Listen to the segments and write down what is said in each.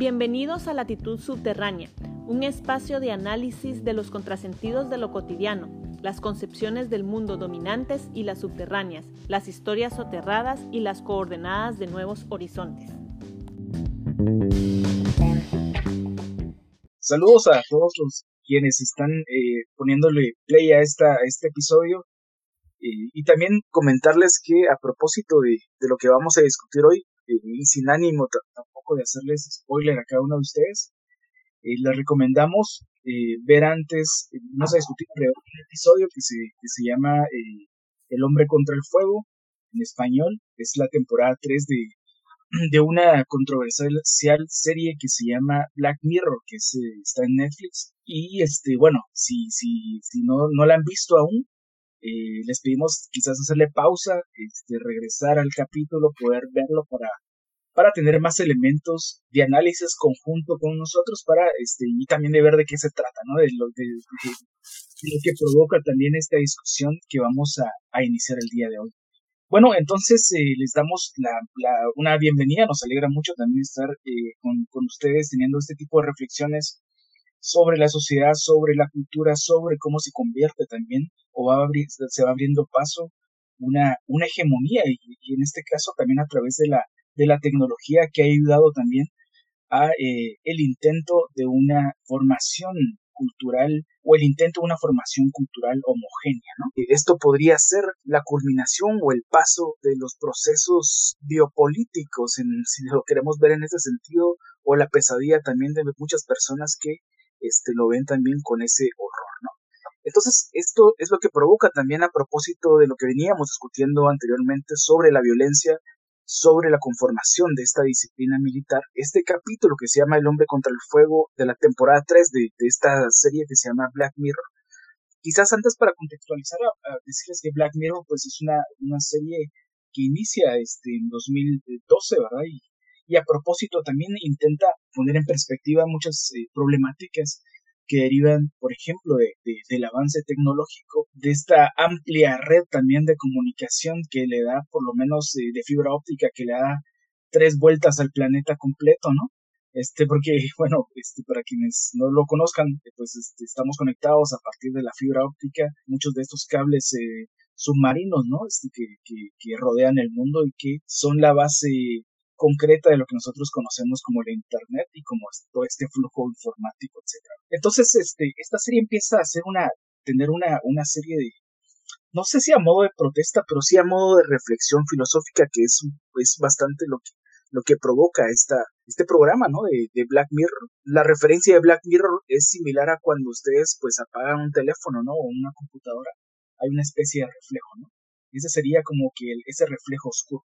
Bienvenidos a Latitud Subterránea, un espacio de análisis de los contrasentidos de lo cotidiano, las concepciones del mundo dominantes y las subterráneas, las historias soterradas y las coordenadas de nuevos horizontes. Saludos a todos los quienes están eh, poniéndole play a, esta, este episodio y también comentarles que a propósito de, lo que vamos a discutir hoy, eh, y sin ánimo de hacerles spoiler a cada uno de ustedes. Eh, les recomendamos eh, ver antes, eh, vamos a discutir un episodio que se, que se llama eh, El hombre contra el fuego, en español, es la temporada 3 de, de una controversial serie que se llama Black Mirror, que se, está en Netflix. Y este, bueno, si, si, si no, no la han visto aún, les pedimos quizás hacerle pausa, este, regresar al capítulo, poder verlo para para tener más elementos de análisis conjunto con nosotros para este y también de ver de qué se trata, ¿no? De lo, de, lo que provoca también esta discusión que vamos a, a iniciar el día de hoy. Bueno, entonces eh, les damos la, la, una bienvenida, nos alegra mucho también estar eh, con, con ustedes teniendo este tipo de reflexiones sobre la sociedad, sobre la cultura, sobre cómo se convierte también o va a se va abriendo paso una, una hegemonía y, y en este caso también a través de la de la tecnología que ha ayudado también a eh, el intento de una formación cultural o el intento de una formación cultural homogénea. ¿no? Esto podría ser la culminación o el paso de los procesos biopolíticos, en, si lo queremos ver en ese sentido, o la pesadilla también de muchas personas que este, lo ven también con ese horror. ¿no? Entonces, esto es lo que provoca también a propósito de lo que veníamos discutiendo anteriormente sobre la violencia sobre la conformación de esta disciplina militar, este capítulo que se llama El hombre contra el fuego de la temporada 3 de, esta serie que se llama Black Mirror. Quizás antes para contextualizar, decirles que Black Mirror pues es una, una serie que inicia este, en 2012, ¿verdad? Y, y a propósito también intenta poner en perspectiva muchas eh, problemáticas que derivan, por ejemplo, de, del avance tecnológico, de esta amplia red también de comunicación que le da, por lo menos eh, de fibra óptica, que le da tres vueltas al planeta completo, ¿no? Este, porque, bueno, este, para quienes no lo conozcan, pues este, estamos conectados a partir de la fibra óptica, muchos de estos cables eh, submarinos, ¿no? Este, que, que, que rodean el mundo y que son la base concreta de lo que nosotros conocemos como el Internet y como todo este flujo informático, etc. Entonces, este, esta serie empieza a una, tener una, una serie de, no sé si a modo de protesta, pero sí a modo de reflexión filosófica, que es, es bastante lo que, lo que provoca esta, este programa, ¿no? De, de, Black Mirror. La referencia de Black Mirror es similar a cuando ustedes, pues, apagan un teléfono, ¿no? O una computadora. Hay una especie de reflejo, ¿no? Ese sería como que ese reflejo oscuro,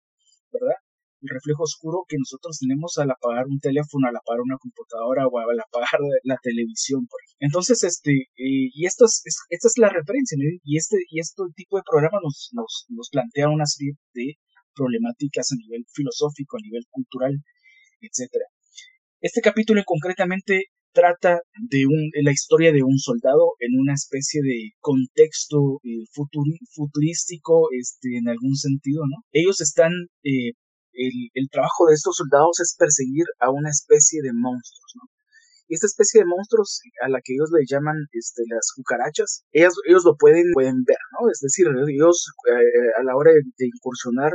¿verdad? El reflejo oscuro que nosotros tenemos al apagar un teléfono, al apagar una computadora o al apagar la televisión, por ejemplo. Entonces, este, eh, y esto es, esta es la referencia, y este, y este tipo de programa nos, nos, nos plantea una serie de problemáticas a nivel filosófico, a nivel cultural, etcétera. Este capítulo concretamente trata de, un, la historia de un soldado en una especie de contexto eh, futurístico, este, en algún sentido, ¿no? Ellos están eh, el, trabajo de estos soldados es perseguir a una especie de monstruos, ¿no? Y esta especie de monstruos a la que ellos le llaman este, las cucarachas, ellos, ellos lo pueden, pueden ver, ¿no? Es decir, ellos eh, a la hora de, incursionar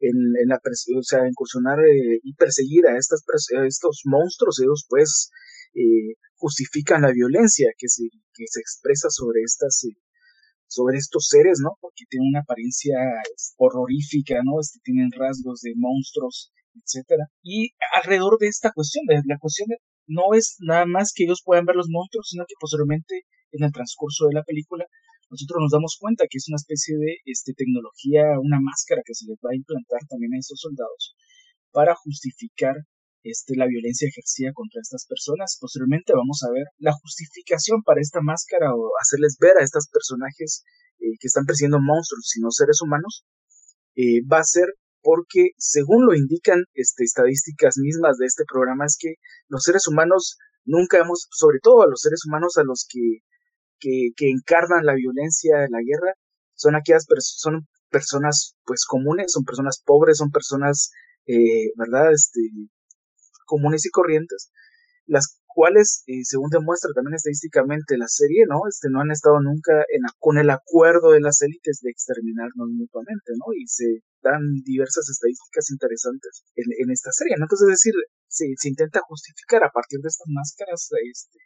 en, la o sea, incursionar eh, y perseguir a, estas, estos monstruos, ellos pues eh, justifican la violencia que se, que se expresa sobre estas sobre estos seres, ¿no? Porque tienen una apariencia horrorífica, ¿no? Este, tienen rasgos de monstruos, etcétera. Y alrededor de esta cuestión, la cuestión no es nada más que ellos puedan ver los monstruos, sino que posteriormente en el transcurso de la película nosotros nos damos cuenta que es una especie de este, tecnología, una máscara que se les va a implantar también a estos soldados para justificar este, la violencia ejercida contra estas personas. Posteriormente vamos a ver la justificación para esta máscara o hacerles ver a estos personajes eh, que están persiguiendo monstruos, sino seres humanos, eh, va a ser porque, según lo indican este, estadísticas mismas de este programa, es que los seres humanos nunca hemos, sobre todo a los seres humanos a los que, que, encarnan la violencia, la guerra, son aquellas son personas pues comunes, son personas pobres, son personas, eh, ¿verdad? Este, comunes y corrientes, las cuales, eh, según demuestra también estadísticamente la serie, ¿no? Este, no han estado nunca con el acuerdo de las élites de exterminarnos mutuamente, ¿no? Y se dan diversas estadísticas interesantes en, esta serie, ¿no? Entonces, es decir, se, se, intenta justificar a partir de estas máscaras este,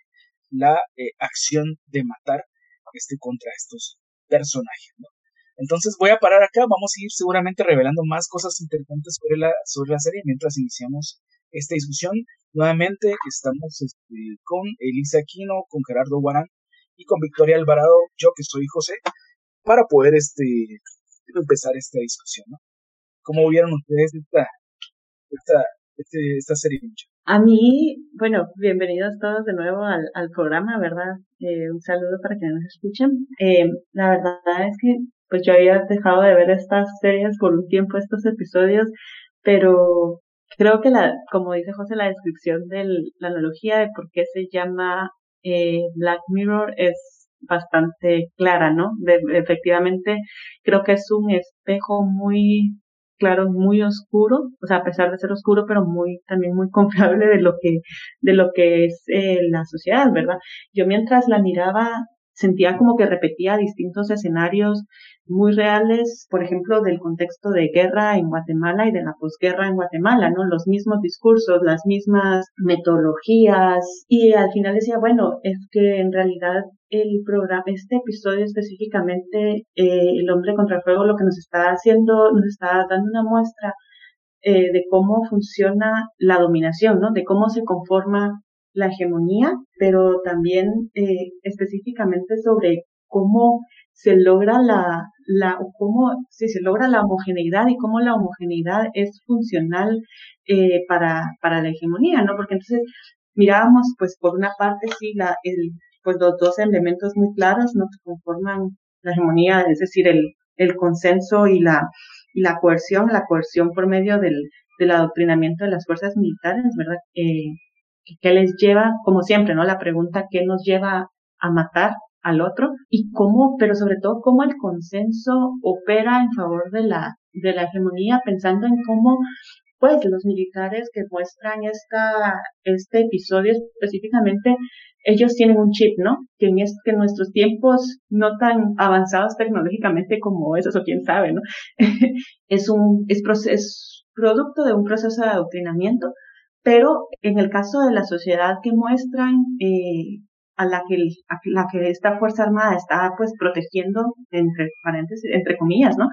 la eh, acción de matar este, contra estos personajes, ¿no? Entonces voy a parar acá, vamos a ir seguramente revelando más cosas interesantes sobre la, sobre la serie mientras iniciamos esta discusión. Nuevamente estamos este, con Elisa Aquino, con Gerardo Guarán y con Victoria Alvarado, yo que soy José, para poder este, empezar esta discusión. ¿no? ¿Cómo vieron ustedes esta, esta, este, esta serie? A mí, bueno, bienvenidos todos de nuevo al, al programa, ¿verdad? Eh, un saludo para quienes nos escuchen. Eh, la verdad es que pues yo había dejado de ver estas series por un tiempo, estos episodios, pero creo que la, como dice José, la descripción de la analogía de por qué se llama eh, Black Mirror es bastante clara, ¿no? De, efectivamente, creo que es un espejo muy claro, muy oscuro, o sea, a pesar de ser oscuro, pero muy, también muy confiable de lo que, de lo que es eh, la sociedad, ¿verdad? Yo mientras la miraba, sentía como que repetía distintos escenarios muy reales, por ejemplo, del contexto de guerra en Guatemala y de la posguerra en Guatemala, ¿no? Los mismos discursos, las mismas metodologías y al final decía, bueno, es que en realidad el programa, este episodio específicamente, eh, El hombre contra el fuego, lo que nos está haciendo, nos está dando una muestra eh, de cómo funciona la dominación, ¿no? De cómo se conforma la hegemonía, pero también eh, específicamente sobre cómo se logra la, la cómo si se logra la homogeneidad y cómo la homogeneidad es funcional eh, para, para la hegemonía, ¿no? Porque entonces mirábamos, pues por una parte sí, la, el, pues los dos elementos muy claros, ¿no? Que conforman la hegemonía, es decir, el, el consenso y la, y la coerción, la coerción por medio del, del adoctrinamiento de las fuerzas militares, ¿verdad? Eh, ¿Qué les lleva, como siempre, ¿no? La pregunta, ¿qué nos lleva a matar al otro? Y cómo, pero sobre todo, cómo el consenso opera en favor de la, de la hegemonía, pensando en cómo, pues, los militares que muestran esta, este episodio específicamente, ellos tienen un chip, ¿no? Que en, que en nuestros tiempos no tan avanzados tecnológicamente como esos, o quién sabe, ¿no? es un, es, es producto de un proceso de adoctrinamiento pero en el caso de la sociedad que muestran, eh, a la que, la que esta Fuerza Armada está pues protegiendo, entre paréntesis, entre comillas, ¿no?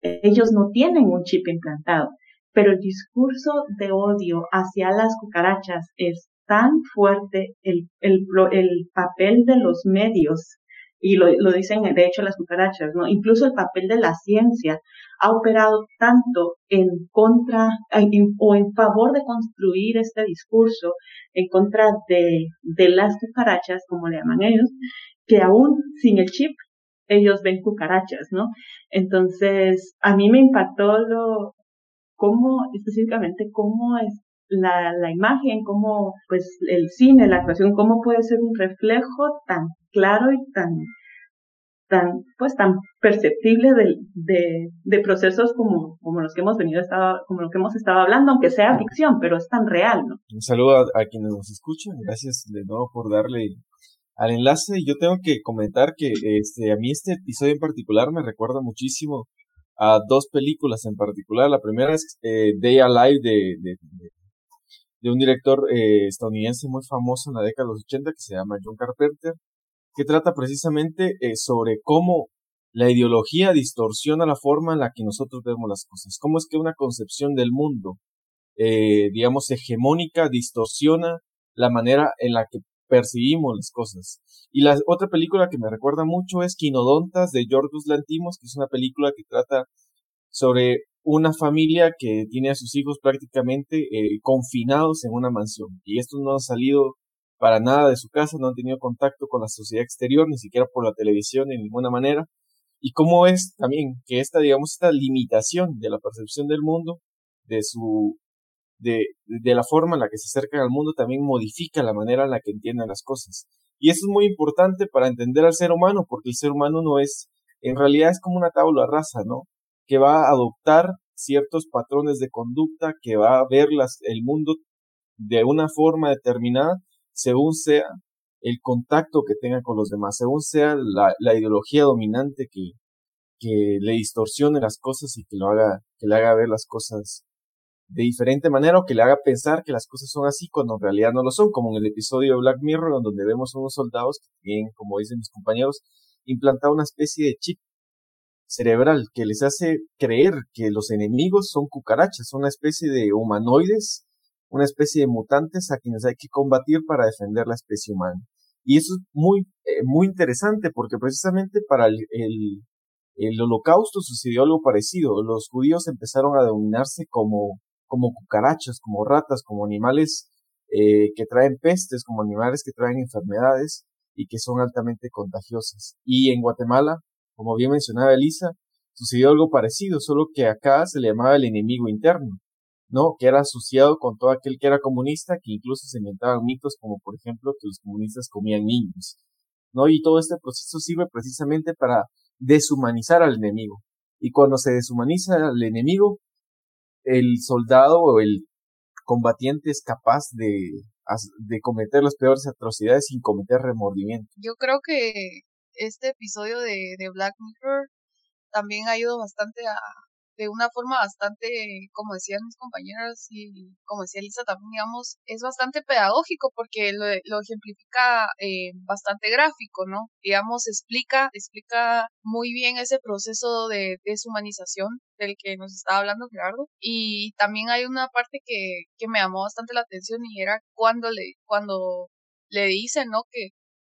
Ellos no tienen un chip implantado, pero el discurso de odio hacia las cucarachas es tan fuerte, el, el, el papel de los medios y lo, lo, dicen de hecho las cucarachas, ¿no? Incluso el papel de la ciencia ha operado tanto en contra o en favor de construir este discurso en contra de, de las cucarachas, como le llaman ellos, que aún sin el chip ellos ven cucarachas, ¿no? Entonces, a mí me impactó lo, cómo, específicamente, cómo es la, la imagen, cómo, pues, el cine, la actuación, cómo puede ser un reflejo tan claro y tan, tan, pues, tan perceptible de, de, de procesos como, como los que hemos venido, como lo que hemos estado hablando, aunque sea ficción, pero es tan real, ¿no? Un saludo a, quienes nos escuchan, gracias de nuevo por darle al enlace. Yo tengo que comentar que este, a mí este episodio en particular me recuerda muchísimo a dos películas en particular. La primera es eh, Day Alive de, de, de un director eh, estadounidense muy famoso en la década de los 80 que se llama John Carpenter, que trata precisamente eh, sobre cómo la ideología distorsiona la forma en la que nosotros vemos las cosas, cómo es que una concepción del mundo, eh, digamos, hegemónica distorsiona la manera en la que percibimos las cosas. Y la otra película que me recuerda mucho es Quinodontas de Yorgos Lantimos, que es una película que trata sobre una familia que tiene a sus hijos prácticamente eh, confinados en una mansión. Y estos no han salido para nada de su casa, no han tenido contacto con la sociedad exterior, ni siquiera por la televisión de ninguna manera. Y cómo es también que esta, digamos, esta limitación de la percepción del mundo, de su, de, de la forma en la que se acercan al mundo, también modifica la manera en la que entienden las cosas. Y eso es muy importante para entender al ser humano, porque el ser humano no es, en realidad es como una tabla rasa, ¿no? Que va a adoptar ciertos patrones de conducta, que va a ver las, el mundo de una forma determinada según sea el contacto que tenga con los demás, según sea la, la ideología dominante que, le distorsione las cosas y que lo haga, que le haga ver las cosas de diferente manera o que le haga pensar que las cosas son así cuando en realidad no lo son, como en el episodio de Black Mirror, donde vemos a unos soldados que tienen, como dicen mis compañeros, implantado una especie de chip cerebral que les hace creer que los enemigos son cucarachas, una especie de humanoides, una especie de mutantes a quienes hay que combatir para defender la especie humana. Y eso es muy, eh, muy interesante porque precisamente para el, el, holocausto sucedió algo parecido. Los judíos empezaron a denominarse como, como cucarachas, como ratas, como animales eh, que traen pestes, como animales que traen enfermedades y que son altamente contagiosas. Y en Guatemala como bien mencionaba Elisa, sucedió algo parecido, solo que acá se le llamaba el enemigo interno, ¿no? Que era asociado con todo aquel que era comunista, que incluso se inventaban mitos como por ejemplo que los comunistas comían niños, ¿no? Y todo este proceso sirve precisamente para deshumanizar al enemigo. Y cuando se deshumaniza al enemigo, el soldado o el combatiente es capaz de, de cometer las peores atrocidades sin cometer remordimiento. Yo creo que este episodio de, de Black Mirror también ha ido bastante a, de una forma bastante, como decían mis compañeras y como decía Lisa también, digamos, es bastante pedagógico porque lo, lo ejemplifica eh, bastante gráfico, ¿no? Digamos, explica, explica muy bien ese proceso de deshumanización del que nos estaba hablando Gerardo. Y también hay una parte que, que me llamó bastante la atención y era cuando le, cuando le dicen, ¿no? Que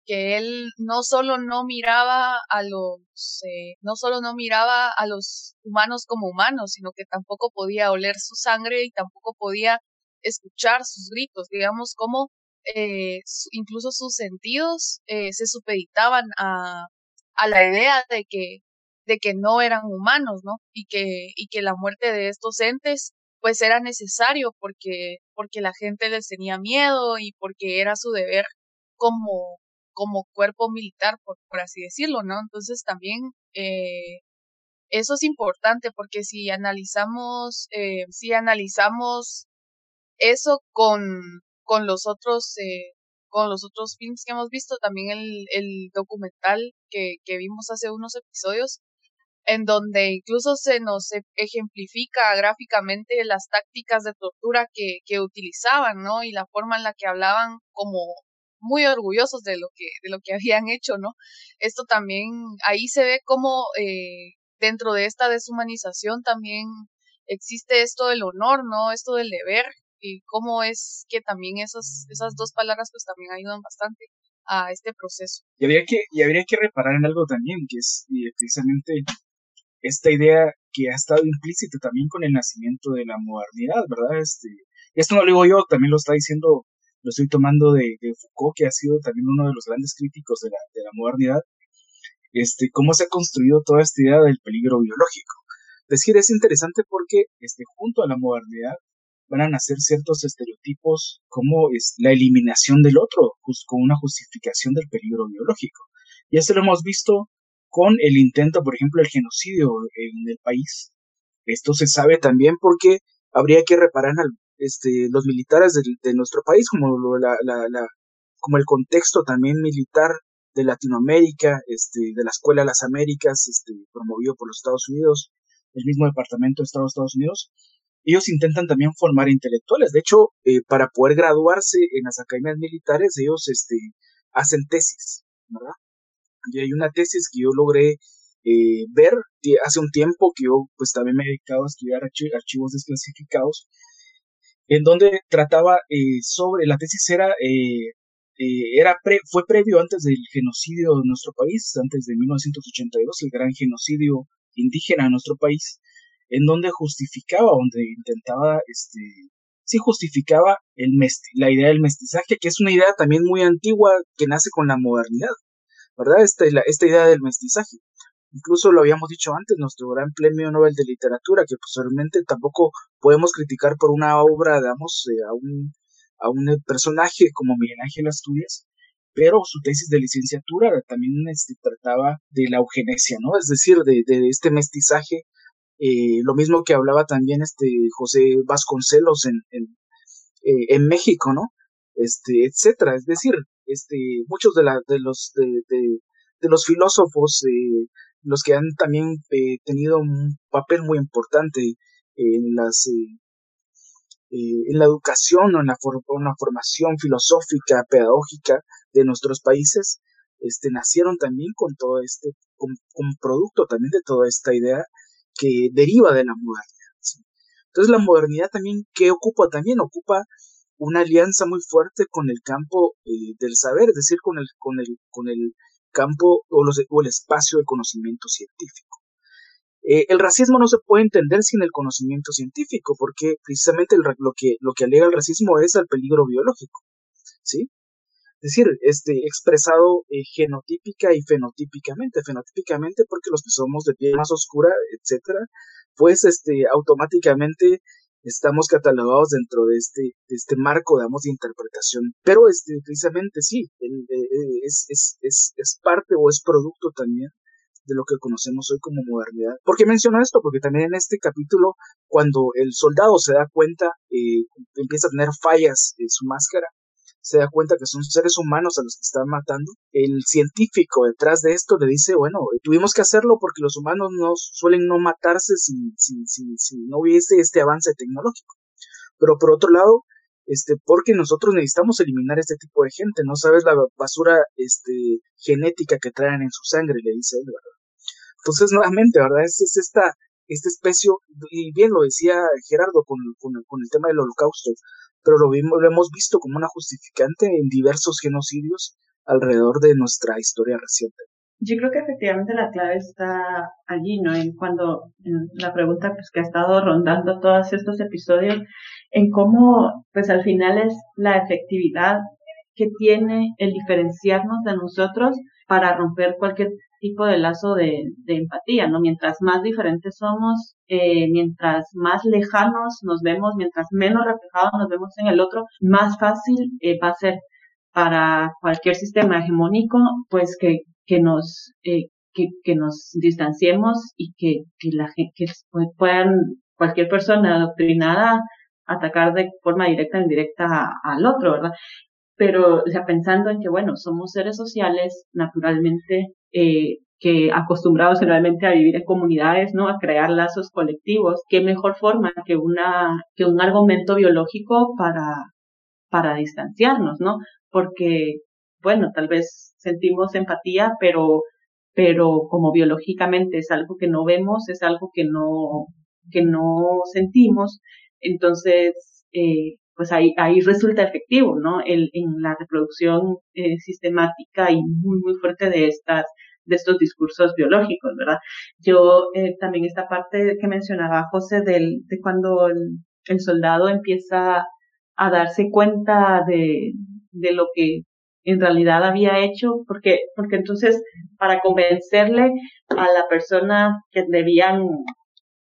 que él no solo no miraba a los, eh, no solo no miraba a los humanos como humanos, sino que tampoco podía oler su sangre y tampoco podía escuchar sus gritos, digamos como eh, incluso sus sentidos eh, se supeditaban a, a la idea de que de que no eran humanos, ¿no? Y que, y que la muerte de estos entes pues era necesario porque, porque la gente les tenía miedo y porque era su deber como, como cuerpo militar, por, por así decirlo, ¿no? Entonces también eh, eso es importante porque si analizamos, eh, si analizamos eso con, con los otros, eh, con los otros films que hemos visto, también el, el documental que, que vimos hace unos episodios, en donde incluso se nos e, ejemplifica gráficamente las tácticas de tortura que, que utilizaban, ¿no? Y la forma en la que hablaban como muy orgullosos de lo que, de lo que habían hecho, ¿no? Esto también, ahí se ve cómo eh, dentro de esta deshumanización también existe esto del honor, ¿no? Esto del deber, y cómo es que también esas, esas dos palabras pues también ayudan bastante a este proceso. Y habría que, y habría que reparar en algo también, que es precisamente esta idea que ha estado implícita también con el nacimiento de la modernidad, ¿verdad? Este, esto no lo digo yo, también lo está diciendo lo estoy tomando de, Foucault, que ha sido también uno de los grandes críticos de la, de la modernidad, este, cómo se ha construido toda esta idea del peligro biológico. Es decir, es interesante porque este, junto a la modernidad van a nacer ciertos estereotipos como es la eliminación del otro, con una justificación del peligro biológico. Y esto lo hemos visto con el intento, por ejemplo, el genocidio en el país. Esto se sabe también porque habría que reparar este, los militares de, nuestro país, como, el contexto también militar de Latinoamérica, este, de la Escuela de las Américas, este, promovido por los Estados Unidos, el mismo Departamento de Estados, Estados Unidos, ellos intentan también formar intelectuales. De hecho, eh, para poder graduarse en las academias militares, ellos este, hacen tesis, ¿verdad? Y hay una tesis que yo logré eh, ver hace un tiempo que yo pues también me he dedicado a estudiar archivos desclasificados en donde trataba eh, sobre, la tesis era, eh, eh, era fue previo antes del genocidio de nuestro país, antes de 1982, el gran genocidio indígena en nuestro país, en donde justificaba, donde intentaba, este, sí justificaba el la idea del mestizaje, que es una idea también muy antigua que nace con la modernidad, ¿verdad? Esta, esta idea del mestizaje. Incluso lo habíamos dicho antes, nuestro gran premio Nobel de Literatura, que posiblemente tampoco podemos criticar por una obra, digamos, eh, a, un, a un personaje como Miguel Ángel Asturias, pero su tesis de licenciatura también este, trataba de la eugenesia, ¿no? Es decir, de, de este mestizaje, eh, lo mismo que hablaba también este José Vasconcelos en, en, eh, en México, ¿no? Este, etcétera. Es decir, este, muchos de, la, de los de, de, los filósofos, eh, los que han también eh, tenido un papel muy importante en las en la educación o en la, una formación filosófica, pedagógica de nuestros países, este, nacieron también con todo este, con, producto también de toda esta idea que deriva de la modernidad. Entonces la modernidad también, ¿qué ocupa? También ocupa una alianza muy fuerte con el campo eh, del saber, es decir, con el, con el, con el campo o, el espacio del conocimiento científico. Eh, el racismo no se puede entender sin el conocimiento científico, porque precisamente lo, que, lo que alega el racismo es el peligro biológico. ¿sí? Es decir, este, expresado eh, genotípica y fenotípicamente. Fenotípicamente porque los que somos de piel más oscura, etcétera, pues este, automáticamente estamos catalogados dentro de este, de este marco, digamos, de interpretación. Pero este, precisamente sí, eh, eh, es, es, es, es parte o es producto también de lo que conocemos hoy como modernidad. ¿Por qué menciono esto? Porque también en este capítulo, cuando el soldado se da cuenta, eh, empieza a tener fallas en su máscara, se da cuenta que son seres humanos a los que están matando. El científico detrás de esto le dice, bueno, tuvimos que hacerlo porque los humanos no suelen no matarse si, si, si, si no hubiese este avance tecnológico. Pero por otro lado, este, porque nosotros necesitamos eliminar este tipo de gente, no sabes la basura este, genética que traen en su sangre, le dice él, ¿verdad? Entonces, nuevamente, ¿verdad? Es esta, esta especie, y bien lo decía Gerardo con, con, con el tema del holocausto, pero lo, vimos, lo hemos visto como una justificante en diversos genocidios alrededor de nuestra historia reciente. Yo creo que efectivamente la clave está allí, ¿no? En cuando, en la pregunta pues, que ha estado rondando todos estos episodios, en cómo, pues al final es la efectividad que tiene el diferenciarnos de nosotros para romper cualquier tipo de lazo de, empatía, ¿no? Mientras más diferentes somos, eh, mientras más lejanos nos vemos, mientras menos reflejados nos vemos en el otro, más fácil eh, va a ser para cualquier sistema hegemónico, pues que, que nos, eh, que, nos distanciemos y que, que la que puedan cualquier persona adoctrinada atacar de forma directa o indirecta al otro, ¿verdad? Pero, o sea, pensando en que, bueno, somos seres sociales, naturalmente, eh, que acostumbrados generalmente a vivir en comunidades, ¿no? A crear lazos colectivos. ¿Qué mejor forma que una, que un argumento biológico para, para distanciarnos, ¿no? Porque, bueno, tal vez sentimos empatía, pero, pero como biológicamente es algo que no vemos, es algo que no, que no sentimos, entonces, eh, pues ahí, ahí resulta efectivo, ¿no? El, en la reproducción eh, sistemática y muy, muy fuerte de estas de estos discursos biológicos, ¿verdad? Yo eh, también esta parte que mencionaba José del, de cuando el, soldado empieza a darse cuenta de, de lo que en realidad había hecho, porque, porque entonces para convencerle a la persona que debían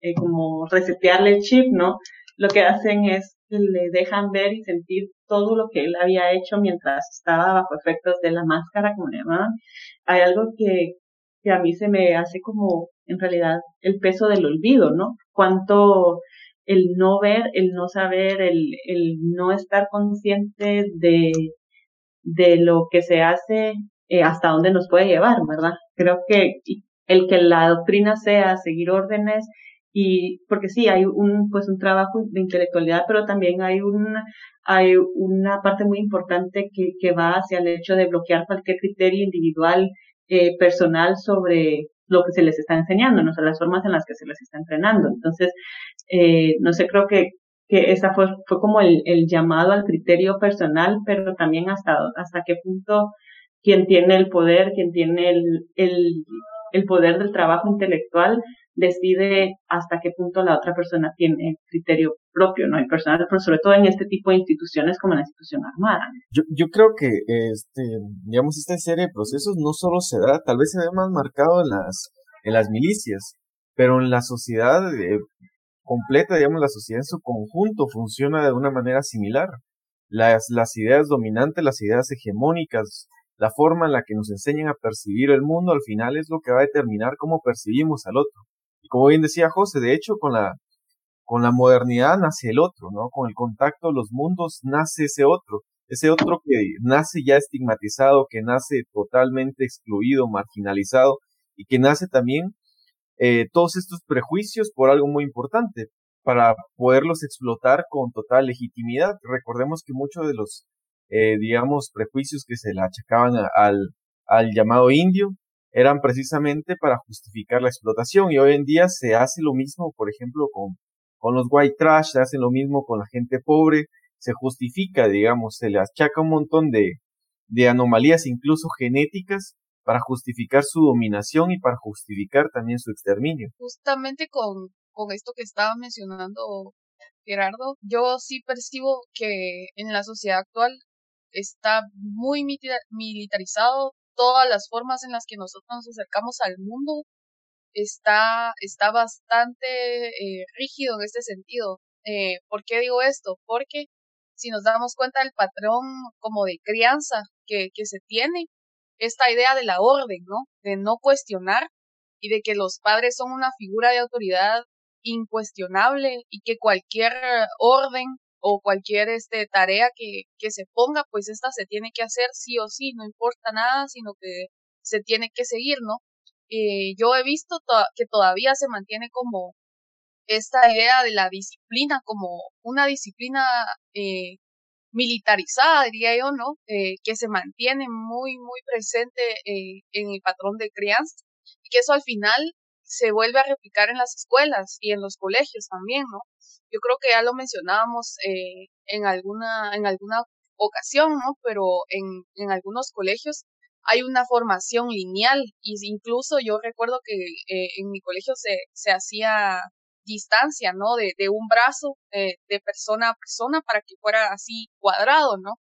eh, como resetearle el chip, ¿no? lo que hacen es que le dejan ver y sentir todo lo que él había hecho mientras estaba bajo efectos de la máscara, como le llamaban. Hay algo que, que a mí se me hace como, en realidad, el peso del olvido, ¿no? Cuánto el no ver, el no saber, el, el no estar consciente de, de lo que se hace, eh, hasta dónde nos puede llevar, ¿verdad? Creo que el que la doctrina sea seguir órdenes y porque sí hay un pues un trabajo de intelectualidad pero también hay una hay una parte muy importante que, que va hacia el hecho de bloquear cualquier criterio individual eh, personal sobre lo que se les está enseñando no sé las formas en las que se les está entrenando. Entonces eh, no sé creo que que esa fue fue como el, el llamado al criterio personal pero también hasta hasta qué punto quien tiene el poder quien tiene el, el el poder del trabajo intelectual decide hasta qué punto la otra persona tiene criterio propio, ¿no? hay personal, pero sobre todo en este tipo de instituciones como la institución armada. Yo, yo creo que, este, digamos, esta serie de procesos no solo se da, tal vez se ve más marcado en las, en las milicias, pero en la sociedad eh, completa, digamos, la sociedad en su conjunto funciona de una manera similar. Las, las ideas dominantes, las ideas hegemónicas, la forma en la que nos enseñan a percibir el mundo al final es lo que va a determinar cómo percibimos al otro como bien decía José, de hecho, con la, con la modernidad nace el otro, ¿no? Con el contacto de los mundos nace ese otro, ese otro que nace ya estigmatizado, que nace totalmente excluido, marginalizado y que nace también eh, todos estos prejuicios por algo muy importante, para poderlos explotar con total legitimidad. Recordemos que muchos de los, eh, digamos, prejuicios que se le achacaban al, al llamado indio eran precisamente para justificar la explotación y hoy en día se hace lo mismo, por ejemplo, con, con los white trash, se hace lo mismo con la gente pobre, se justifica, digamos, se le achaca un montón de, de anomalías incluso genéticas para justificar su dominación y para justificar también su exterminio. Justamente con, con esto que estaba mencionando Gerardo, yo sí percibo que en la sociedad actual está muy militarizado todas las formas en las que nosotros nos acercamos al mundo está, está bastante eh, rígido en este sentido. Eh, ¿Por qué digo esto? Porque si nos damos cuenta del patrón como de crianza que, que se tiene, esta idea de la orden, ¿no? De no cuestionar y de que los padres son una figura de autoridad incuestionable y que cualquier orden o cualquier este tarea que, que se ponga, pues esta se tiene que hacer sí o sí, no importa nada, sino que se tiene que seguir, ¿no? Eh, yo he visto que todavía se mantiene como esta idea de la disciplina como una disciplina eh, militarizada, diría yo, ¿no? Eh, que se mantiene muy, muy presente eh, en el patrón de crianza y que eso al final se vuelve a replicar en las escuelas y en los colegios también, ¿no? Yo creo que ya lo mencionábamos eh, en alguna en alguna ocasión, ¿no? Pero en, en algunos colegios hay una formación lineal y incluso yo recuerdo que eh, en mi colegio se, se hacía distancia, ¿no? De, de un brazo eh, de persona a persona para que fuera así cuadrado, ¿no?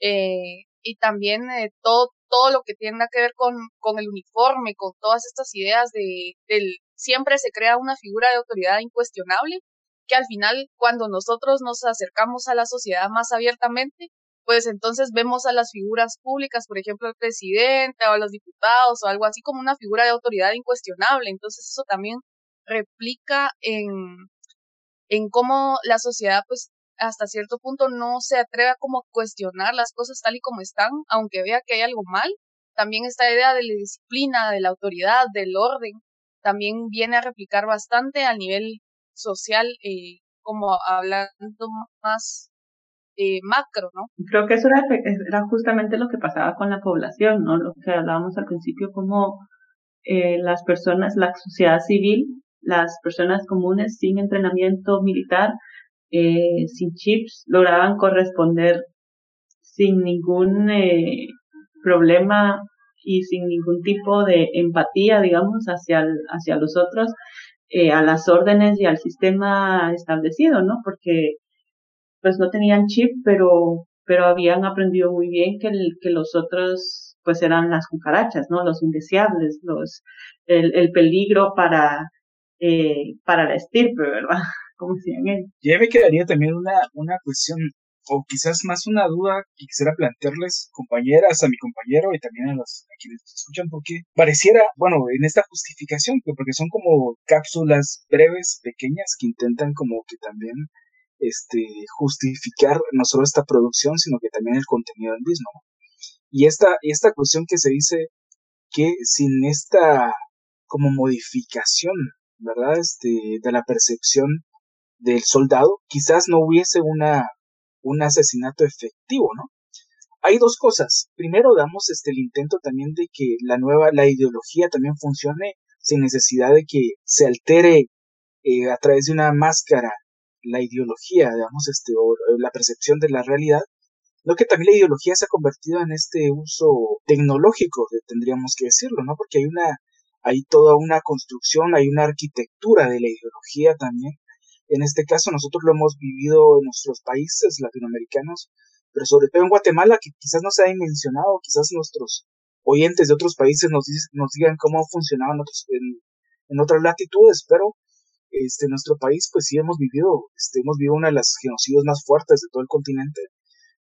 Eh, y también eh, todo, todo lo que tenga que ver con, con el uniforme, con todas estas ideas de, siempre se crea una figura de autoridad incuestionable, que al final, cuando nosotros nos acercamos a la sociedad más abiertamente, pues entonces vemos a las figuras públicas, por ejemplo, el presidente o a los diputados o algo así como una figura de autoridad incuestionable. Entonces eso también replica en, en cómo la sociedad pues hasta cierto punto no se atreve a como cuestionar las cosas tal y como están, aunque vea que hay algo mal. También esta idea de la disciplina, de la autoridad, del orden, también viene a replicar bastante a nivel social, eh, como hablando más eh, macro, ¿no? Creo que eso era, era, justamente lo que pasaba con la población, ¿no? Lo que hablábamos al principio, como eh, las personas, la sociedad civil las personas comunes sin entrenamiento militar, eh, sin chips, lograban corresponder sin ningún eh, problema y sin ningún tipo de empatía, digamos, hacia, hacia los otros, eh, a las órdenes y al sistema establecido, ¿no? Porque pues no tenían chip, pero, pero habían aprendido muy bien que, el, que los otros pues eran las cucarachas, ¿no? Los indeseables, los, el, el peligro para, eh, para la estirpe, ¿verdad? Como decían él. Ya me quedaría también una, una cuestión, o quizás más una duda que quisiera plantearles, compañeras, a mi compañero y también a los a quienes escuchan, porque pareciera, bueno, en esta justificación, porque son como cápsulas breves, pequeñas, que intentan como que también este, justificar no solo esta producción, sino que también el contenido del mismo. Y esta, esta cuestión que se dice que sin esta como modificación ¿verdad? Este, de la percepción del soldado, quizás no hubiese una, un asesinato efectivo, ¿no? Hay dos cosas. Primero, damos este, el intento también de que la nueva, la ideología también funcione sin necesidad de que se altere eh, a través de una máscara la ideología, digamos, este, o la percepción de la realidad, lo que también la ideología se ha convertido en este uso tecnológico, tendríamos que decirlo, ¿no? Porque hay una hay toda una construcción, hay una arquitectura de la ideología también. En este caso nosotros lo hemos vivido en nuestros países latinoamericanos, pero sobre todo en Guatemala, que quizás no se ha mencionado, quizás nuestros oyentes de otros países nos, nos digan cómo funcionaban otros, en, en otras latitudes, pero este, nuestro país pues sí hemos vivido, este, hemos vivido una de las genocidios más fuertes de todo el continente,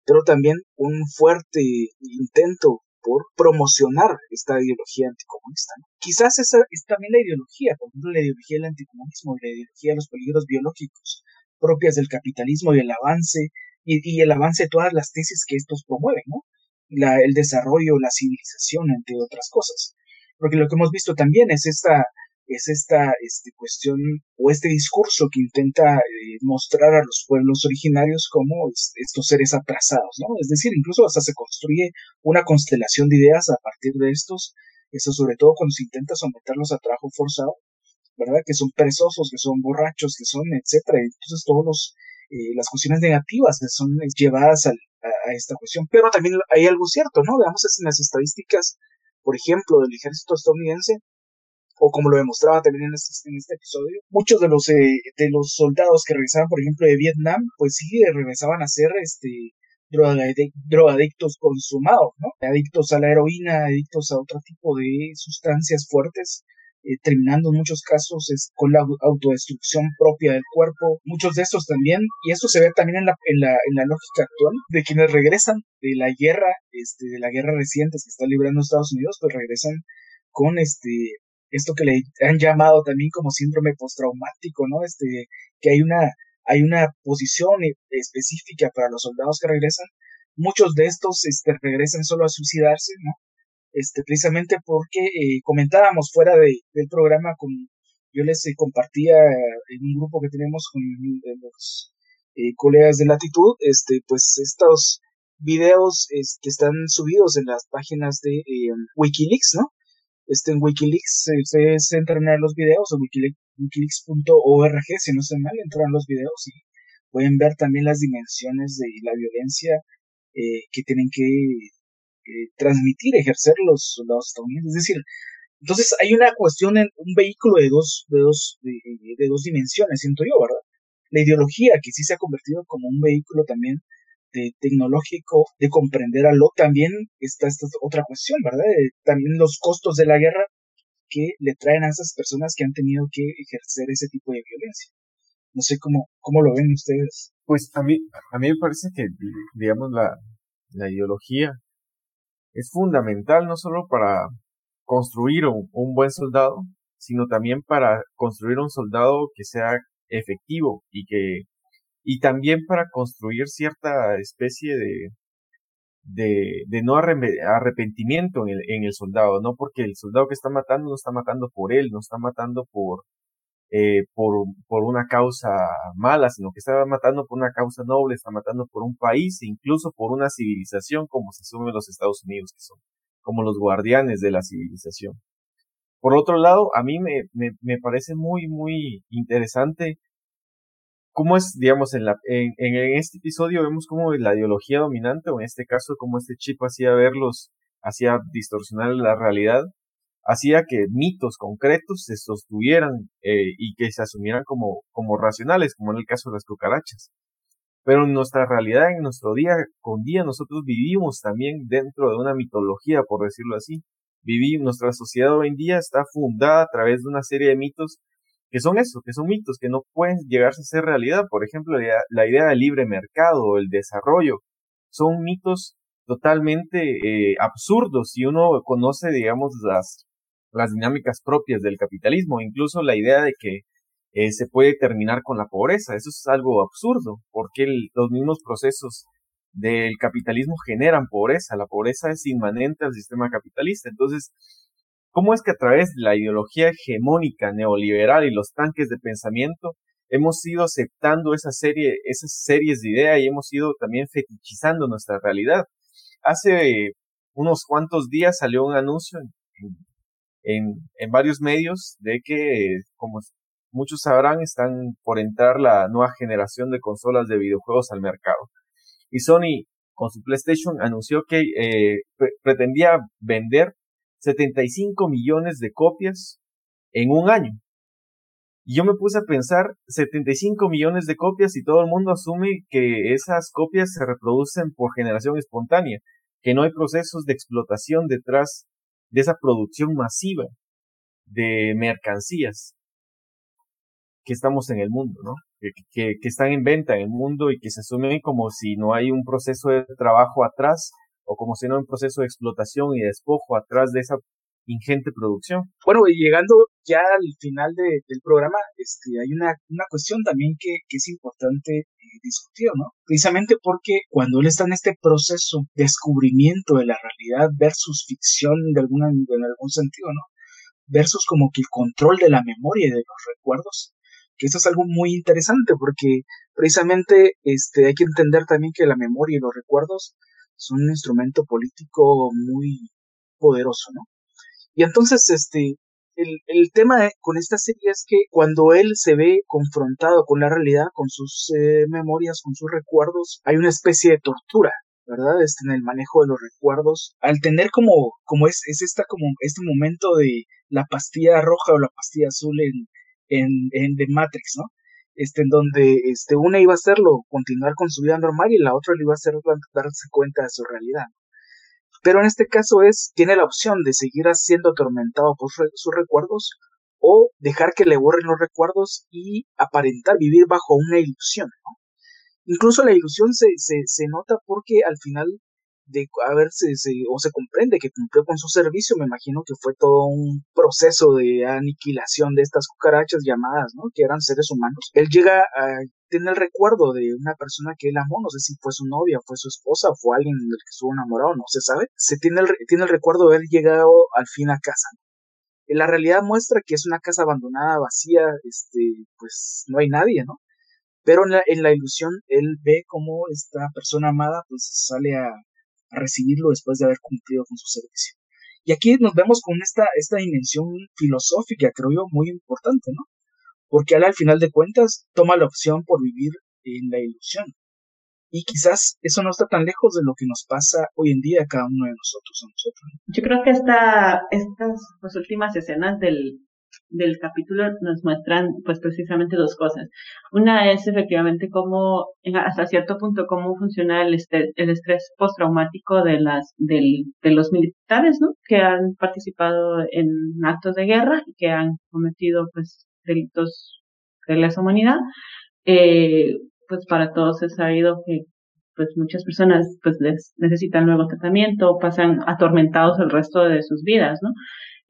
pero también un fuerte intento por promocionar esta ideología anticomunista. Quizás esa es también la ideología, por ejemplo, la ideología del anticomunismo la ideología de los peligros biológicos propias del capitalismo y el avance y, el avance de todas las tesis que estos promueven, ¿no? El desarrollo, la civilización, entre otras cosas. Porque lo que hemos visto también es esta es esta este, cuestión o este discurso que intenta eh, mostrar a los pueblos originarios como estos seres atrasados, ¿no? Es decir, incluso hasta se construye una constelación de ideas a partir de estos, eso sobre todo cuando se intenta someterlos a trabajo forzado, ¿verdad? Que son perezosos, que son borrachos, que son, etcétera. Entonces, todos los, eh, las cuestiones negativas que son llevadas a, a, esta cuestión. Pero también hay algo cierto, ¿no? Veamos en las estadísticas, por ejemplo, del ejército estadounidense, o como lo demostraba también en este, en este episodio, muchos de los, eh, de los soldados que regresaban, por ejemplo, de Vietnam, pues sí regresaban a ser este, drogadictos consumados, ¿no? Adictos a la heroína, adictos a otro tipo de sustancias fuertes, eh, terminando en muchos casos con la autodestrucción propia del cuerpo. Muchos de estos también, y esto se ve también en la, en la, en la lógica actual, de quienes regresan de la guerra, este, de la guerra reciente que está librando Estados Unidos, pues regresan con este esto que le han llamado también como síndrome postraumático, ¿no? Este, que hay una, hay una posición e, específica para los soldados que regresan. Muchos de estos este, regresan solo a suicidarse, ¿no? Este, precisamente porque eh, comentábamos fuera de, del programa, con, yo les eh, compartía en un grupo que tenemos con los eh, colegas de Latitud, este, pues estos videos este, están subidos en las páginas de Wikileaks, ¿no? Este, en Wikileaks se entran a los videos o wikileaks.org, si no se mal, entran los videos y pueden ver también las dimensiones de la violencia eh, que tienen que eh, transmitir, ejercer los soldados estadounidenses. Es decir, entonces hay una cuestión, en un vehículo de dos, de dos, de, de dos dimensiones, siento yo, ¿verdad? La ideología que sí se ha convertido como un vehículo también tecnológico de comprender a lo también está esta otra cuestión, ¿verdad? también los costos de la guerra que le traen a esas personas que han tenido que ejercer ese tipo de violencia. No sé cómo, cómo lo ven ustedes. Pues a mí, a mí me parece que, digamos, la, la ideología es fundamental no solo para construir un buen soldado, sino también para construir un soldado que sea efectivo y que y también para construir cierta especie de, de, no arrepentimiento en el, en el, soldado, no porque el soldado que está matando no está matando por él, no está matando por, eh, por, por una causa mala, sino que está matando por una causa noble, está matando por un país e incluso por una civilización como se asume los Estados Unidos, que son como los guardianes de la civilización. Por otro lado, a mí me, me, me parece muy, muy interesante cómo es, digamos, en, la, en, este episodio vemos cómo la ideología dominante, o en este caso, cómo este chip hacía verlos, hacía distorsionar la realidad, hacía que mitos concretos se sostuvieran eh, y que se asumieran como, racionales, como en el caso de las cucarachas. Pero en nuestra realidad, en nuestro día con día, nosotros vivimos también dentro de una mitología, por decirlo así. Vivimos, nuestra sociedad hoy en día está fundada a través de una serie de mitos que son eso, que son mitos que no pueden llegarse a ser realidad. Por ejemplo, la idea, del libre mercado, el desarrollo, son mitos totalmente eh, absurdos si uno conoce, digamos, las, las dinámicas propias del capitalismo, incluso la idea de que eh, se puede terminar con la pobreza. Eso es algo absurdo, porque los mismos procesos del capitalismo generan pobreza. La pobreza es inmanente al sistema capitalista. Entonces, ¿Cómo es que a través de la ideología hegemónica neoliberal y los tanques de pensamiento hemos ido aceptando esas series de ideas y hemos ido también fetichizando nuestra realidad? Hace unos cuantos días salió un anuncio en, en, varios medios de que, como muchos sabrán, están por entrar la nueva generación de consolas de videojuegos al mercado. Y Sony, con su PlayStation, anunció que eh, pretendía vender 75 millones de copias en un año. Y yo me puse a pensar, 75 millones de copias y todo el mundo asume que esas copias se reproducen por generación espontánea, que no hay procesos de explotación detrás de esa producción masiva de mercancías que estamos en el mundo, ¿no? Que, que, que, están en venta en el mundo y que se asumen como si no hay un proceso de trabajo atrás o como si no un proceso de explotación y despojo atrás de esa ingente producción. Bueno, y llegando ya al final del programa, este, hay una, una cuestión también que, que es importante eh, discutir, ¿no? Precisamente porque cuando él está en este proceso de descubrimiento de la realidad versus ficción de alguna, en algún sentido, ¿no? Versus como que el control de la memoria y de los recuerdos, que eso es algo muy interesante porque precisamente este, hay que entender también que la memoria y los recuerdos son un instrumento político muy poderoso, ¿no? Y entonces, este, el, el tema con esta serie es que cuando él se ve confrontado con la realidad, con sus eh, memorias, con sus recuerdos, hay una especie de tortura, ¿verdad? Este, en el manejo de los recuerdos, al tener como, como es, es esta, como este momento de la pastilla roja o la pastilla azul en, en, en The Matrix, ¿no? Este, en donde este, una iba a hacerlo continuar con su vida normal y la otra le iba a hacer darse cuenta de su realidad. Pero en este caso es, tiene la opción de seguir siendo atormentado por sus recuerdos o dejar que le borren los recuerdos y aparentar vivir bajo una ilusión. Incluso la ilusión se, se, se nota porque al final de si se, o se comprende que cumplió con su servicio, me imagino que fue todo un proceso de aniquilación de estas cucarachas llamadas, ¿no? Que eran seres humanos. Él llega a el recuerdo de una persona que él amó, no sé si fue su novia, fue su esposa, fue alguien del que estuvo enamorado, no se sabe. Se tiene el, tiene el recuerdo de haber llegado al fin a casa. La realidad muestra que es una casa abandonada, vacía, este, pues no hay nadie, ¿no? Pero en la, en la ilusión él ve cómo esta persona amada pues sale a, recibirlo después de haber cumplido con su servicio. Y aquí nos vemos con esta, esta dimensión filosófica, creo yo, muy importante, ¿no? Porque él al final de cuentas toma la opción por vivir en la ilusión. Y quizás eso no está tan lejos de lo que nos pasa hoy en día a cada uno de nosotros. Yo creo que esta, estas pues, últimas escenas del, del capítulo nos muestran pues precisamente dos cosas. Una es efectivamente cómo, hasta cierto punto, cómo funciona el, estrés, el estrés postraumático de las, del, de los militares, ¿no? Que han participado en actos de guerra y que han cometido pues delitos de lesa humanidad. Eh, pues para todos es sabido que pues muchas personas pues necesitan nuevo tratamiento, pasan atormentados el resto de sus vidas, ¿no?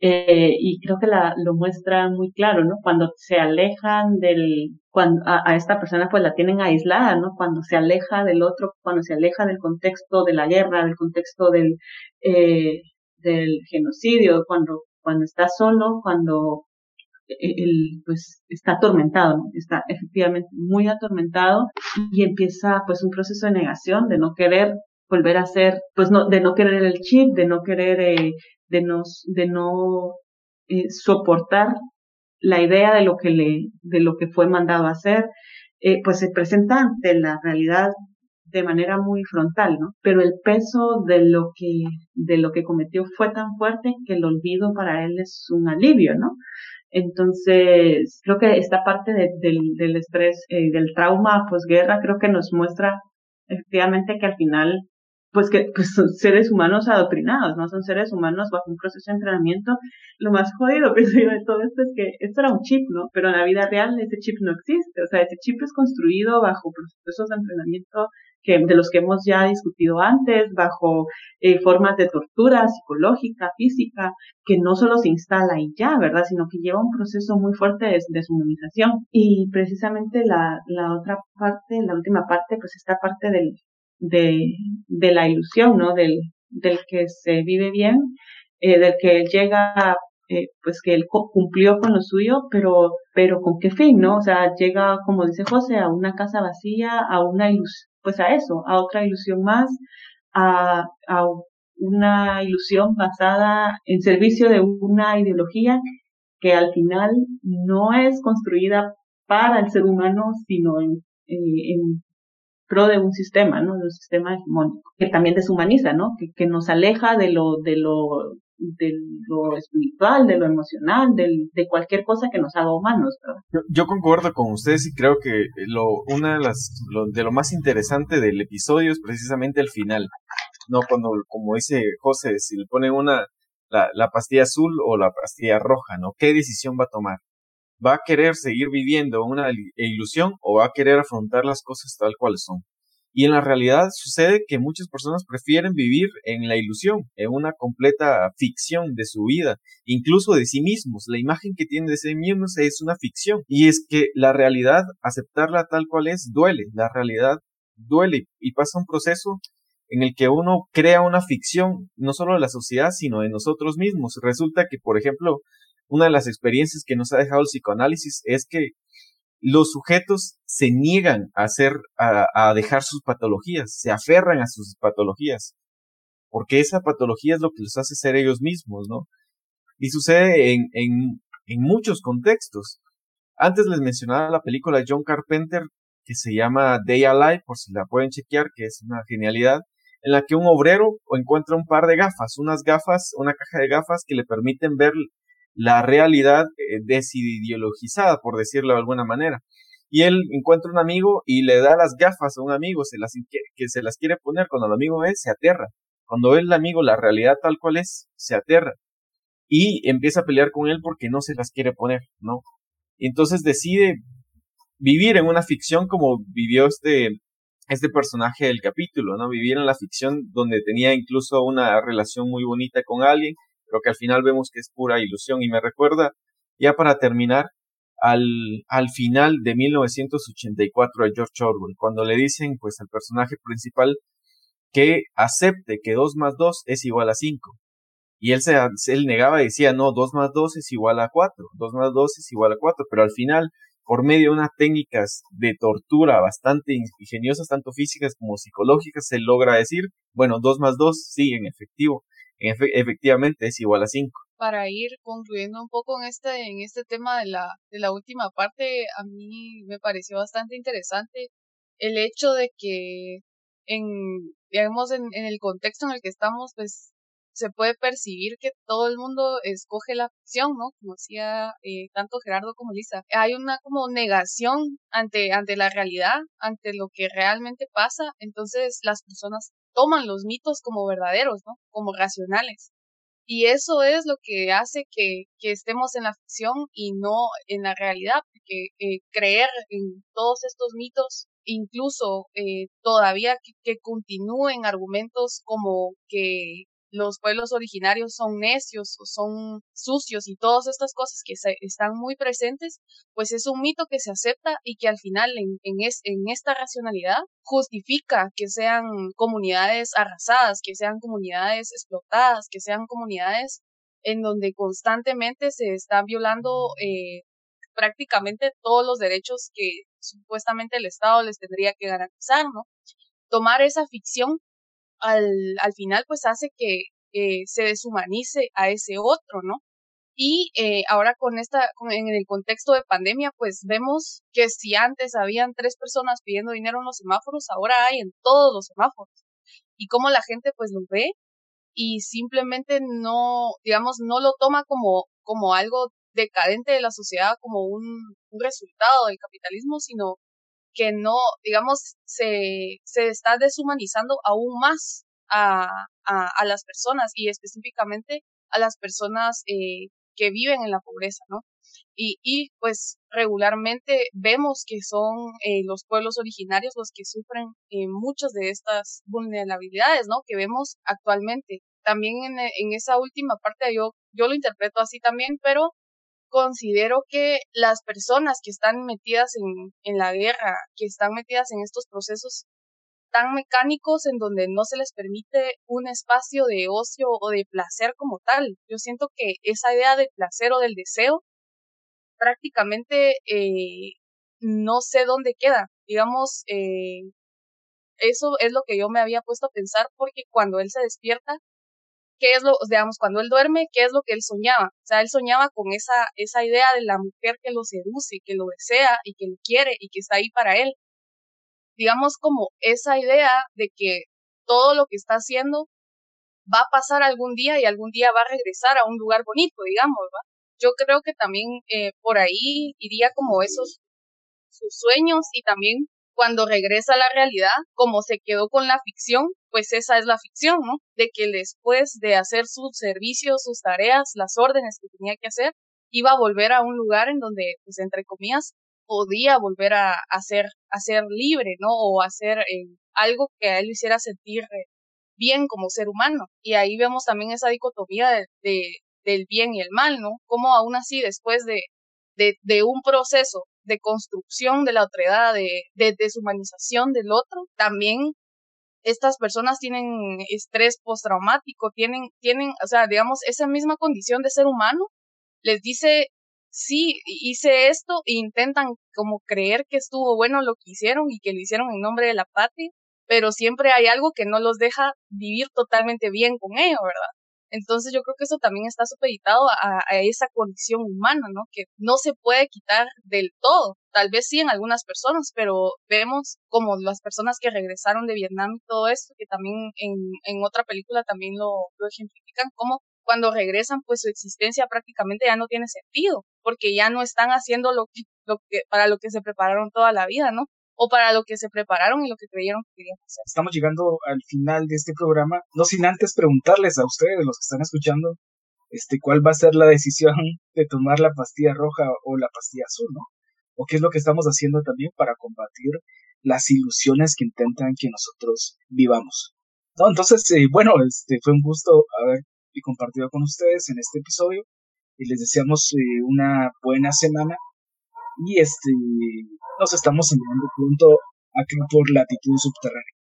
Eh, y creo que la, lo muestra muy claro, ¿no? Cuando se alejan del, cuando a, esta persona pues la tienen aislada, ¿no? Cuando se aleja del otro, cuando se aleja del contexto de la guerra, del contexto del, eh, del genocidio, cuando, cuando está solo, cuando él pues está atormentado, está efectivamente muy atormentado y empieza pues un proceso de negación, de no querer volver a ser, pues no, de no querer el chip, de no querer eh, de, nos, de no eh, soportar la idea de lo que le, de lo que fue mandado a hacer, eh, pues se presenta ante la realidad de manera muy frontal, ¿no? Pero el peso de lo que, de lo que cometió fue tan fuerte que el olvido para él es un alivio, ¿no? Entonces, creo que esta parte del, del estrés, eh, del trauma posguerra, creo que nos muestra efectivamente que al final pues que pues son seres humanos adoctrinados, no son seres humanos bajo un proceso de entrenamiento. Lo más jodido yo de todo esto es que esto era un chip, ¿no? Pero en la vida real ese chip no existe, o sea, ese chip es construido bajo procesos de entrenamiento que, de los que hemos ya discutido antes, bajo eh, formas de tortura psicológica, física, que no solo se instala y ya, ¿verdad? Sino que lleva un proceso muy fuerte de deshumanización. Y precisamente la, la otra parte, la última parte, pues esta parte del, de, de la ilusión, ¿no? Del, del que se vive bien, eh, del que llega, eh, pues que él cumplió con lo suyo, pero, pero con qué fin, ¿no? O sea, llega, como dice José, a una casa vacía, a una ilusión, pues a eso, a otra ilusión más, a, a una ilusión basada en servicio de una ideología que al final no es construida para el ser humano, sino en, en, pro de un sistema, ¿no? De un sistema que también deshumaniza, ¿no? Que, que nos aleja de lo, de lo, de lo espiritual, de lo emocional, de cualquier cosa que nos haga humanos, Yo, concuerdo con ustedes y creo que lo, una de las, lo, de lo más interesante del episodio es precisamente el final, ¿no? Cuando, como dice José, si le ponen una, la, la pastilla azul o la pastilla roja, ¿no? ¿Qué decisión va a tomar? ¿Va a querer seguir viviendo una ilusión o va a querer afrontar las cosas tal cual son? Y en la realidad sucede que muchas personas prefieren vivir en la ilusión, en una completa ficción de su vida, incluso de sí mismos. La imagen que tienen de sí mismos es una ficción. Y es que la realidad, aceptarla tal cual es, duele. La realidad duele y pasa un proceso en el que uno crea una ficción, no solo de la sociedad, sino de nosotros mismos. Resulta que, por ejemplo, una de las experiencias que nos ha dejado el psicoanálisis es que los sujetos se niegan a hacer, a, dejar sus patologías, se aferran a sus patologías, porque esa patología es lo que los hace ser ellos mismos, ¿no? Y sucede en, en, en muchos contextos. Antes les mencionaba la película John Carpenter que se llama Day Alive, por si la pueden chequear, que es una genialidad, en la que un obrero encuentra un par de gafas, unas gafas, una caja de gafas que le permiten ver la realidad eh, desideologizada, por decirlo de alguna manera. Y él encuentra un amigo y le da las gafas a un amigo se las, que se las quiere poner. Cuando el amigo ve, se aterra. Cuando ve el amigo la realidad tal cual es, se aterra. Y empieza a pelear con él porque no se las quiere poner, ¿no? Y entonces decide vivir en una ficción como vivió este, este personaje del capítulo, ¿no? Vivir en la ficción donde tenía incluso una relación muy bonita con alguien pero que al final vemos que es pura ilusión y me recuerda, ya para terminar, al, al final de 1984 a George Orwell, cuando le dicen pues al personaje principal que acepte que 2 más 2 es igual a 5. Y él, se, él negaba y decía, no, 2 más 2 es igual a 4, 2 más 2 es igual a 4, pero al final, por medio de unas técnicas de tortura bastante ingeniosas, tanto físicas como psicológicas, se logra decir, bueno, 2 más 2 sí, en efectivo, efectivamente es igual a 5. Para ir concluyendo un poco en este, en este tema de la, de la última parte, a mí me pareció bastante interesante el hecho de que en, digamos, en, en el contexto en el que estamos, pues se puede percibir que todo el mundo escoge la ficción, ¿no? Como decía eh, tanto Gerardo como Lisa. Hay una como negación ante, ante la realidad, ante lo que realmente pasa, entonces las personas toman los mitos como verdaderos, ¿no? Como racionales. Y eso es lo que hace que, que estemos en la ficción y no en la realidad, porque eh, creer en todos estos mitos, incluso eh, todavía que, que continúen argumentos como que los pueblos originarios son necios o son sucios y todas estas cosas que están muy presentes, pues es un mito que se acepta y que al final en, en esta racionalidad justifica que sean comunidades arrasadas, que sean comunidades explotadas, que sean comunidades en donde constantemente se están violando eh, prácticamente todos los derechos que supuestamente el Estado les tendría que garantizar, ¿no? Tomar esa ficción al, al final pues hace que se deshumanice a ese otro, ¿no? Y eh, ahora con esta, en el contexto de pandemia, pues vemos que si antes habían tres personas pidiendo dinero en los semáforos, ahora hay en todos los semáforos. Y cómo la gente pues lo ve y simplemente no, digamos, no lo toma como, como algo decadente de la sociedad, como un, un resultado del capitalismo, sino que no, digamos, se, se está deshumanizando aún más a, a, las personas y específicamente a las personas eh, que viven en la pobreza, ¿no? Y, y pues regularmente vemos que son eh, los pueblos originarios los que sufren eh, muchas de estas vulnerabilidades, ¿no? Que vemos actualmente. También en, en esa última parte yo, yo lo interpreto así también, pero considero que las personas que están metidas en, en la guerra, que están metidas en estos procesos tan mecánicos en donde no se les permite un espacio de ocio o de placer como tal. Yo siento que esa idea de placer o del deseo prácticamente eh, no sé dónde queda. Digamos, eh, eso es lo que yo me había puesto a pensar porque cuando él se despierta, qué es lo, digamos, cuando él duerme, qué es lo que él soñaba. O sea, él soñaba con esa, esa idea de la mujer que lo seduce, que lo desea y que lo quiere y que está ahí para él. Digamos como esa idea de que todo lo que está haciendo va a pasar algún día y algún día va a regresar a un lugar bonito, digamos, ¿va? Yo creo que también eh, por ahí iría como esos sus sueños y también cuando regresa a la realidad, como se quedó con la ficción, pues esa es la ficción, ¿no? De que después de hacer sus servicios, sus tareas, las órdenes que tenía que hacer, iba a volver a un lugar en donde, pues entre comillas, podía volver a, ser, a ser libre, ¿no? O a ser, eh, algo que a él hiciera sentir bien como ser humano. Y ahí vemos también esa dicotomía de, del bien y el mal, ¿no? Como aún así, después de, de, de un proceso de construcción de la otredad, de, de deshumanización del otro, también estas personas tienen estrés postraumático, tienen, tienen, o sea, digamos, esa misma condición de ser humano, les dice, sí, hice esto, e intentan como creer que estuvo bueno lo que hicieron y que lo hicieron en nombre de la patria, pero siempre hay algo que no los deja vivir totalmente bien con ello, ¿verdad? Entonces yo creo que eso también está supeditado a, esa condición humana, ¿no? Que no se puede quitar del todo. Tal vez sí en algunas personas, pero vemos como las personas que regresaron de Vietnam y todo esto, que también en, en otra película también lo, lo ejemplifican, como cuando regresan, pues su existencia prácticamente ya no tiene sentido, porque ya no están haciendo lo que, lo que, para lo que se prepararon toda la vida, ¿no? O para lo que se prepararon y lo que creyeron que querían hacer. Estamos llegando al final de este programa, no sin antes preguntarles a ustedes, los que están escuchando, este, cuál va a ser la decisión de tomar la pastilla roja o la pastilla azul, ¿no? O qué es lo que estamos haciendo también para combatir las ilusiones que intentan que nosotros vivamos. No, entonces, eh, bueno, este, fue un gusto haber compartido con ustedes en este episodio y les deseamos eh, una buena semana y este nos estamos enviando pronto acá por latitud subterránea.